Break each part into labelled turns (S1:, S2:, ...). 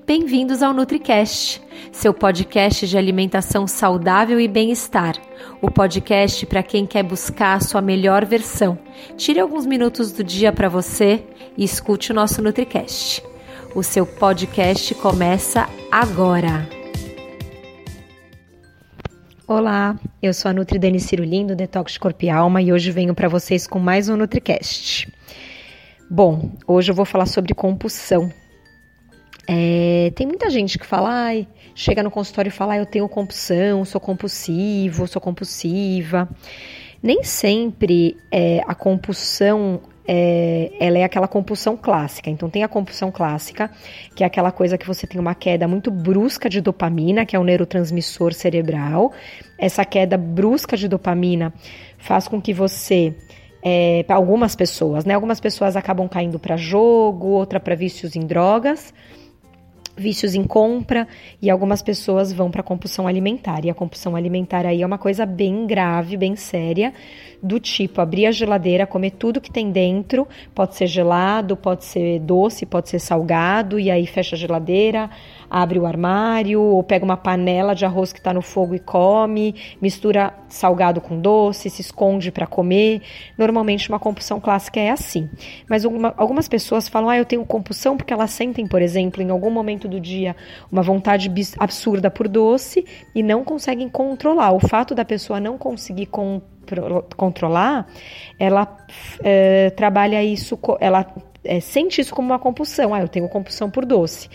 S1: Bem-vindos ao NutriCast, seu podcast de alimentação saudável e bem-estar. O podcast para quem quer buscar a sua melhor versão. Tire alguns minutos do dia para você e escute o nosso NutriCast. O seu podcast começa agora. Olá, eu sou a Nutri Dani Cirulim do Detox Corpo e Alma e hoje venho para vocês com mais um NutriCast. Bom, hoje eu vou falar sobre compulsão é, tem muita gente que fala, ai, chega no consultório e fala, ah, eu tenho compulsão, sou compulsivo, sou compulsiva. Nem sempre é, a compulsão é, ela é aquela compulsão clássica. Então, tem a compulsão clássica, que é aquela coisa que você tem uma queda muito brusca de dopamina, que é o neurotransmissor cerebral. Essa queda brusca de dopamina faz com que você é, algumas pessoas, né? Algumas pessoas acabam caindo para jogo, outra para vícios em drogas vícios em compra e algumas pessoas vão para compulsão alimentar. E a compulsão alimentar aí é uma coisa bem grave, bem séria, do tipo abrir a geladeira, comer tudo que tem dentro, pode ser gelado, pode ser doce, pode ser salgado, e aí fecha a geladeira, abre o armário, ou pega uma panela de arroz que está no fogo e come, mistura salgado com doce, se esconde para comer. Normalmente uma compulsão clássica é assim. Mas uma, algumas pessoas falam, ah, eu tenho compulsão porque elas sentem, por exemplo, em algum momento do dia, uma vontade absurda por doce e não conseguem controlar. O fato da pessoa não conseguir controlar, ela é, trabalha isso, ela é, sente isso como uma compulsão. Ah, eu tenho compulsão por doce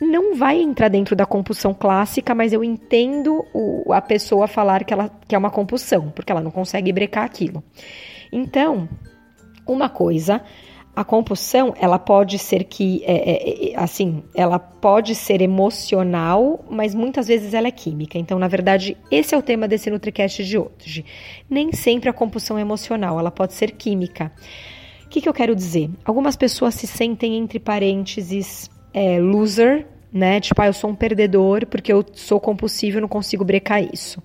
S1: não vai entrar dentro da compulsão clássica, mas eu entendo o, a pessoa falar que, ela, que é uma compulsão, porque ela não consegue brecar aquilo. Então, uma coisa, a compulsão, ela pode ser que, é, é, é, assim, ela pode ser emocional, mas muitas vezes ela é química. Então, na verdade, esse é o tema desse NutriCast de hoje. Nem sempre a compulsão é emocional, ela pode ser química. O que, que eu quero dizer? Algumas pessoas se sentem, entre parênteses, é, loser, né? Tipo, ah, eu sou um perdedor porque eu sou compulsivo e não consigo brecar isso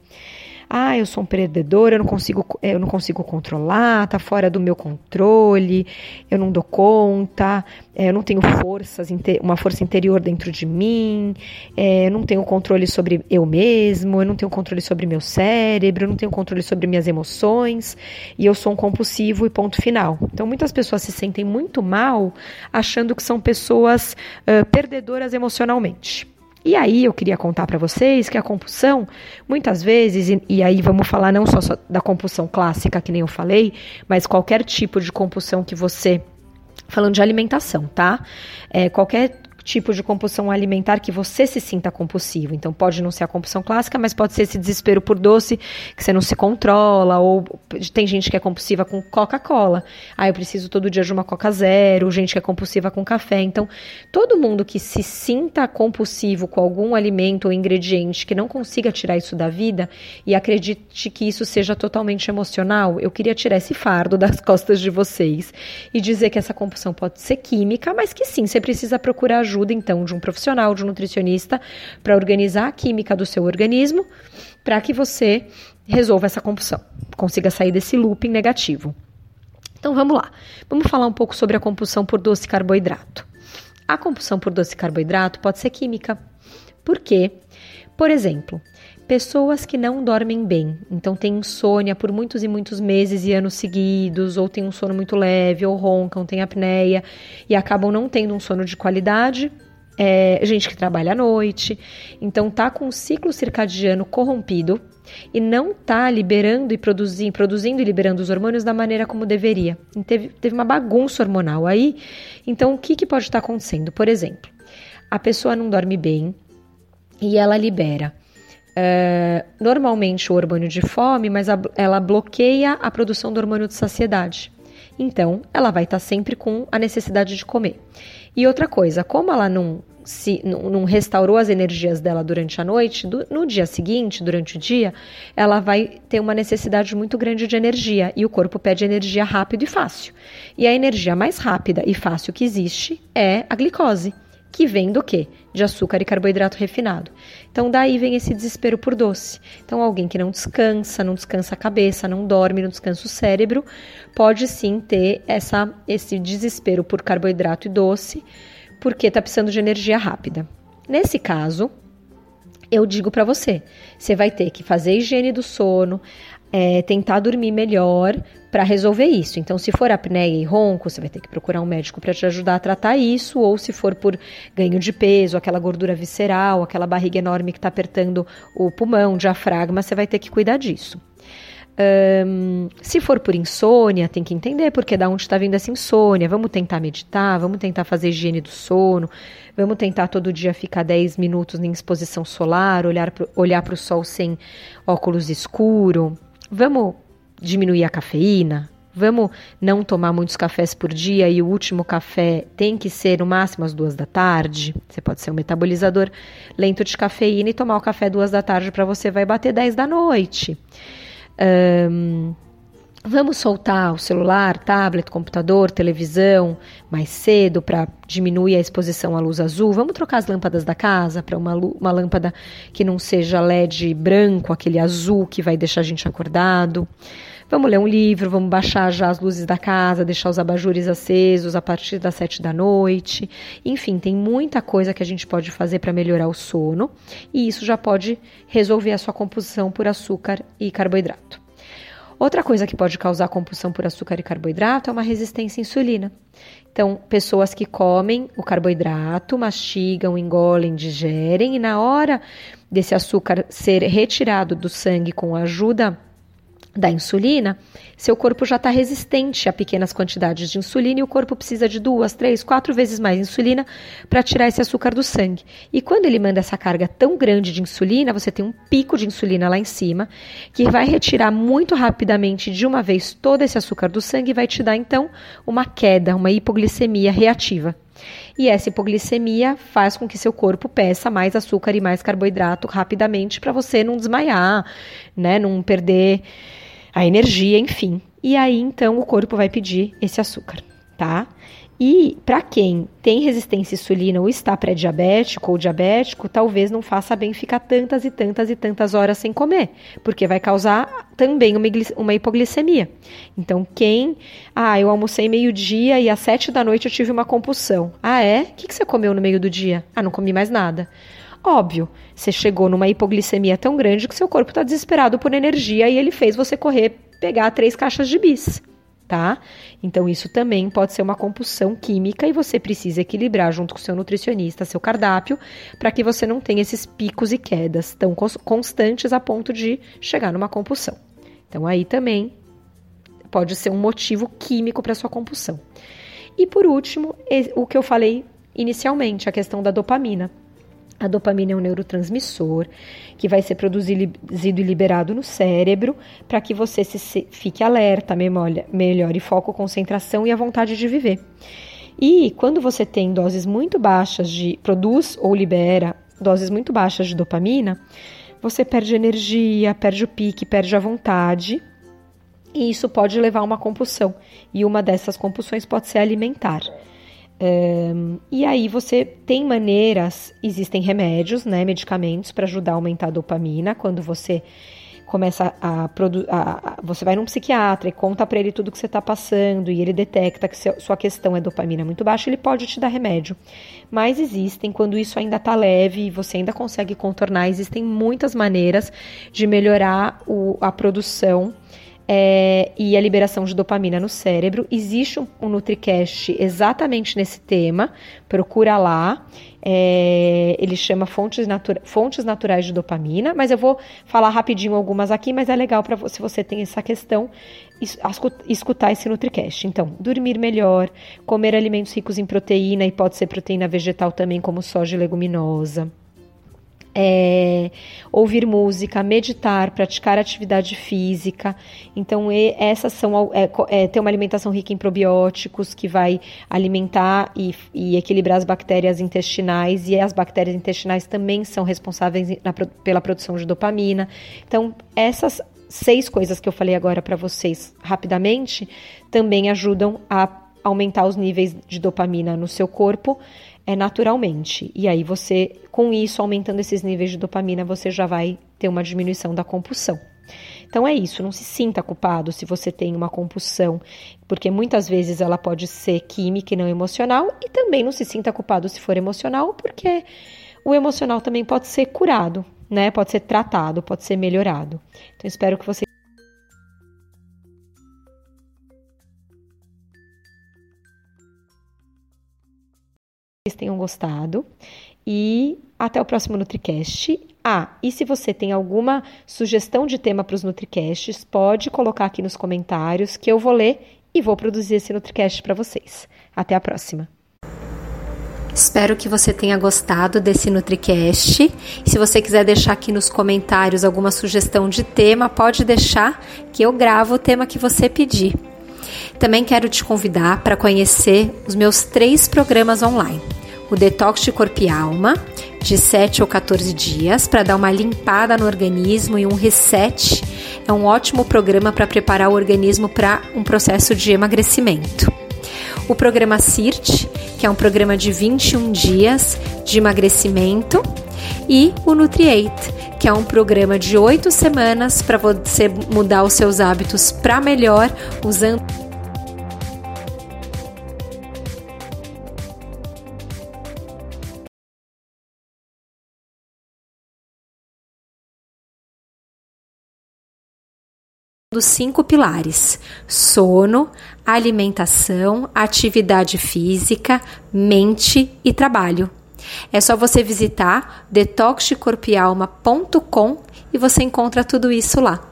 S1: ah, eu sou um perdedor, eu não consigo, eu não consigo controlar, tá fora do meu controle, eu não dou conta, é, eu não tenho forças, uma força interior dentro de mim, é, eu não tenho controle sobre eu mesmo, eu não tenho controle sobre meu cérebro, eu não tenho controle sobre minhas emoções, e eu sou um compulsivo e ponto final. Então, muitas pessoas se sentem muito mal achando que são pessoas uh, perdedoras emocionalmente. E aí eu queria contar para vocês que a compulsão, muitas vezes, e, e aí vamos falar não só, só da compulsão clássica, que nem eu falei, mas qualquer tipo de compulsão que você falando de alimentação, tá? É, qualquer tipo de compulsão alimentar que você se sinta compulsivo. Então, pode não ser a compulsão clássica, mas pode ser esse desespero por doce que você não se controla, ou tem gente que é compulsiva com Coca-Cola. Ah, eu preciso todo dia de uma Coca Zero, gente que é compulsiva com café. Então, todo mundo que se sinta compulsivo com algum alimento ou ingrediente que não consiga tirar isso da vida e acredite que isso seja totalmente emocional, eu queria tirar esse fardo das costas de vocês e dizer que essa compulsão pode ser química, mas que sim, você precisa procurar ajuda ajuda então de um profissional, de um nutricionista, para organizar a química do seu organismo, para que você resolva essa compulsão, consiga sair desse looping negativo. Então vamos lá. Vamos falar um pouco sobre a compulsão por doce carboidrato. A compulsão por doce carboidrato pode ser química. Por quê? Por exemplo, pessoas que não dormem bem, então tem insônia por muitos e muitos meses e anos seguidos, ou tem um sono muito leve, ou roncam, tem apneia e acabam não tendo um sono de qualidade. É, gente que trabalha à noite, então tá com o ciclo circadiano corrompido e não tá liberando e produzindo, produzindo e liberando os hormônios da maneira como deveria. Teve, teve uma bagunça hormonal aí. Então, o que, que pode estar tá acontecendo? Por exemplo, a pessoa não dorme bem e ela libera é, normalmente o hormônio de fome, mas a, ela bloqueia a produção do hormônio de saciedade. Então, ela vai estar sempre com a necessidade de comer. E outra coisa, como ela não se não, não restaurou as energias dela durante a noite, do, no dia seguinte, durante o dia, ela vai ter uma necessidade muito grande de energia e o corpo pede energia rápido e fácil. E a energia mais rápida e fácil que existe é a glicose que vem do quê? De açúcar e carboidrato refinado. Então daí vem esse desespero por doce. Então alguém que não descansa, não descansa a cabeça, não dorme, não descansa o cérebro, pode sim ter essa esse desespero por carboidrato e doce, porque está precisando de energia rápida. Nesse caso, eu digo para você, você vai ter que fazer higiene do sono, é, tentar dormir melhor para resolver isso. Então, se for apneia e ronco, você vai ter que procurar um médico para te ajudar a tratar isso, ou se for por ganho de peso, aquela gordura visceral, aquela barriga enorme que está apertando o pulmão, o diafragma, você vai ter que cuidar disso. Um, se for por insônia, tem que entender porque da onde está vindo essa insônia. Vamos tentar meditar, vamos tentar fazer higiene do sono, vamos tentar todo dia ficar 10 minutos em exposição solar, olhar para olhar o sol sem óculos escuro. Vamos diminuir a cafeína? Vamos não tomar muitos cafés por dia e o último café tem que ser no máximo às duas da tarde. Você pode ser um metabolizador lento de cafeína e tomar o café duas da tarde para você vai bater 10 da noite. Um, vamos soltar o celular, tablet, computador, televisão mais cedo para diminuir a exposição à luz azul. Vamos trocar as lâmpadas da casa para uma, uma lâmpada que não seja LED branco, aquele azul que vai deixar a gente acordado. Vamos ler um livro, vamos baixar já as luzes da casa, deixar os abajures acesos a partir das sete da noite. Enfim, tem muita coisa que a gente pode fazer para melhorar o sono e isso já pode resolver a sua compulsão por açúcar e carboidrato. Outra coisa que pode causar compulsão por açúcar e carboidrato é uma resistência à insulina. Então, pessoas que comem o carboidrato, mastigam, engolem, digerem e na hora desse açúcar ser retirado do sangue com a ajuda da insulina, seu corpo já está resistente a pequenas quantidades de insulina e o corpo precisa de duas, três, quatro vezes mais insulina para tirar esse açúcar do sangue. E quando ele manda essa carga tão grande de insulina, você tem um pico de insulina lá em cima, que vai retirar muito rapidamente de uma vez todo esse açúcar do sangue e vai te dar então uma queda, uma hipoglicemia reativa. E essa hipoglicemia faz com que seu corpo peça mais açúcar e mais carboidrato rapidamente para você não desmaiar, né, não perder a energia, enfim. E aí então o corpo vai pedir esse açúcar, tá? E para quem tem resistência à insulina ou está pré-diabético ou diabético, talvez não faça bem ficar tantas e tantas e tantas horas sem comer, porque vai causar também uma, uma hipoglicemia. Então, quem. Ah, eu almocei meio-dia e às sete da noite eu tive uma compulsão. Ah, é? O que, que você comeu no meio do dia? Ah, não comi mais nada. Óbvio, você chegou numa hipoglicemia tão grande que seu corpo está desesperado por energia e ele fez você correr pegar três caixas de bis, tá? Então isso também pode ser uma compulsão química e você precisa equilibrar junto com seu nutricionista, seu cardápio, para que você não tenha esses picos e quedas tão constantes a ponto de chegar numa compulsão. Então aí também pode ser um motivo químico para sua compulsão. E por último, o que eu falei inicialmente, a questão da dopamina. A dopamina é um neurotransmissor que vai ser produzido e liberado no cérebro para que você se, fique alerta, memória, melhore foco, concentração e a vontade de viver. E quando você tem doses muito baixas de produz ou libera doses muito baixas de dopamina, você perde energia, perde o pique, perde a vontade. E isso pode levar a uma compulsão. E uma dessas compulsões pode ser alimentar. Um, e aí você tem maneiras, existem remédios, né, medicamentos para ajudar a aumentar a dopamina quando você começa a, a, você vai num psiquiatra e conta para ele tudo que você está passando e ele detecta que sua questão é dopamina muito baixa, ele pode te dar remédio. Mas existem, quando isso ainda está leve e você ainda consegue contornar, existem muitas maneiras de melhorar o, a produção é, e a liberação de dopamina no cérebro. Existe um, um NutriCast exatamente nesse tema, procura lá. É, ele chama fontes, natura, fontes Naturais de Dopamina, mas eu vou falar rapidinho algumas aqui, mas é legal para se você tem essa questão escutar esse NutriCast. Então, dormir melhor, comer alimentos ricos em proteína e pode ser proteína vegetal também, como soja e leguminosa é, ouvir música, meditar, praticar atividade física. Então, essas são é, é, ter uma alimentação rica em probióticos que vai alimentar e, e, equilibrar as bactérias intestinais e as bactérias intestinais também são responsáveis na, pela produção de dopamina. Então, essas seis coisas que eu falei agora para vocês rapidamente também ajudam a aumentar os níveis de dopamina no seu corpo é, naturalmente. E aí você, com isso, aumentando esses níveis de dopamina, você já vai ter uma diminuição da compulsão. Então é isso, não se sinta culpado se você tem uma compulsão, porque muitas vezes ela pode ser química e não emocional, e também não se sinta culpado se for emocional, porque o emocional também pode ser curado, né? Pode ser tratado, pode ser melhorado. Então espero que você vocês tenham gostado e até o próximo NutriCast. Ah, e se você tem alguma sugestão de tema para os NutriCasts, pode colocar aqui nos comentários que eu vou ler e vou produzir esse NutriCast para vocês. Até a próxima. Espero que você tenha gostado desse NutriCast. Se você quiser deixar aqui nos comentários alguma sugestão de tema, pode deixar que eu gravo o tema que você pedir. Também quero te convidar para conhecer os meus três programas online. O Detox de Corpo e Alma, de 7 ou 14 dias, para dar uma limpada no organismo e um reset. É um ótimo programa para preparar o organismo para um processo de emagrecimento. O programa CIRT, que é um programa de 21 dias de emagrecimento. E o Nutriate, que é um programa de 8 semanas para você mudar os seus hábitos para melhor usando dos cinco pilares: sono, alimentação, atividade física, mente e trabalho. É só você visitar detoxdecorpialma.com e você encontra tudo isso lá.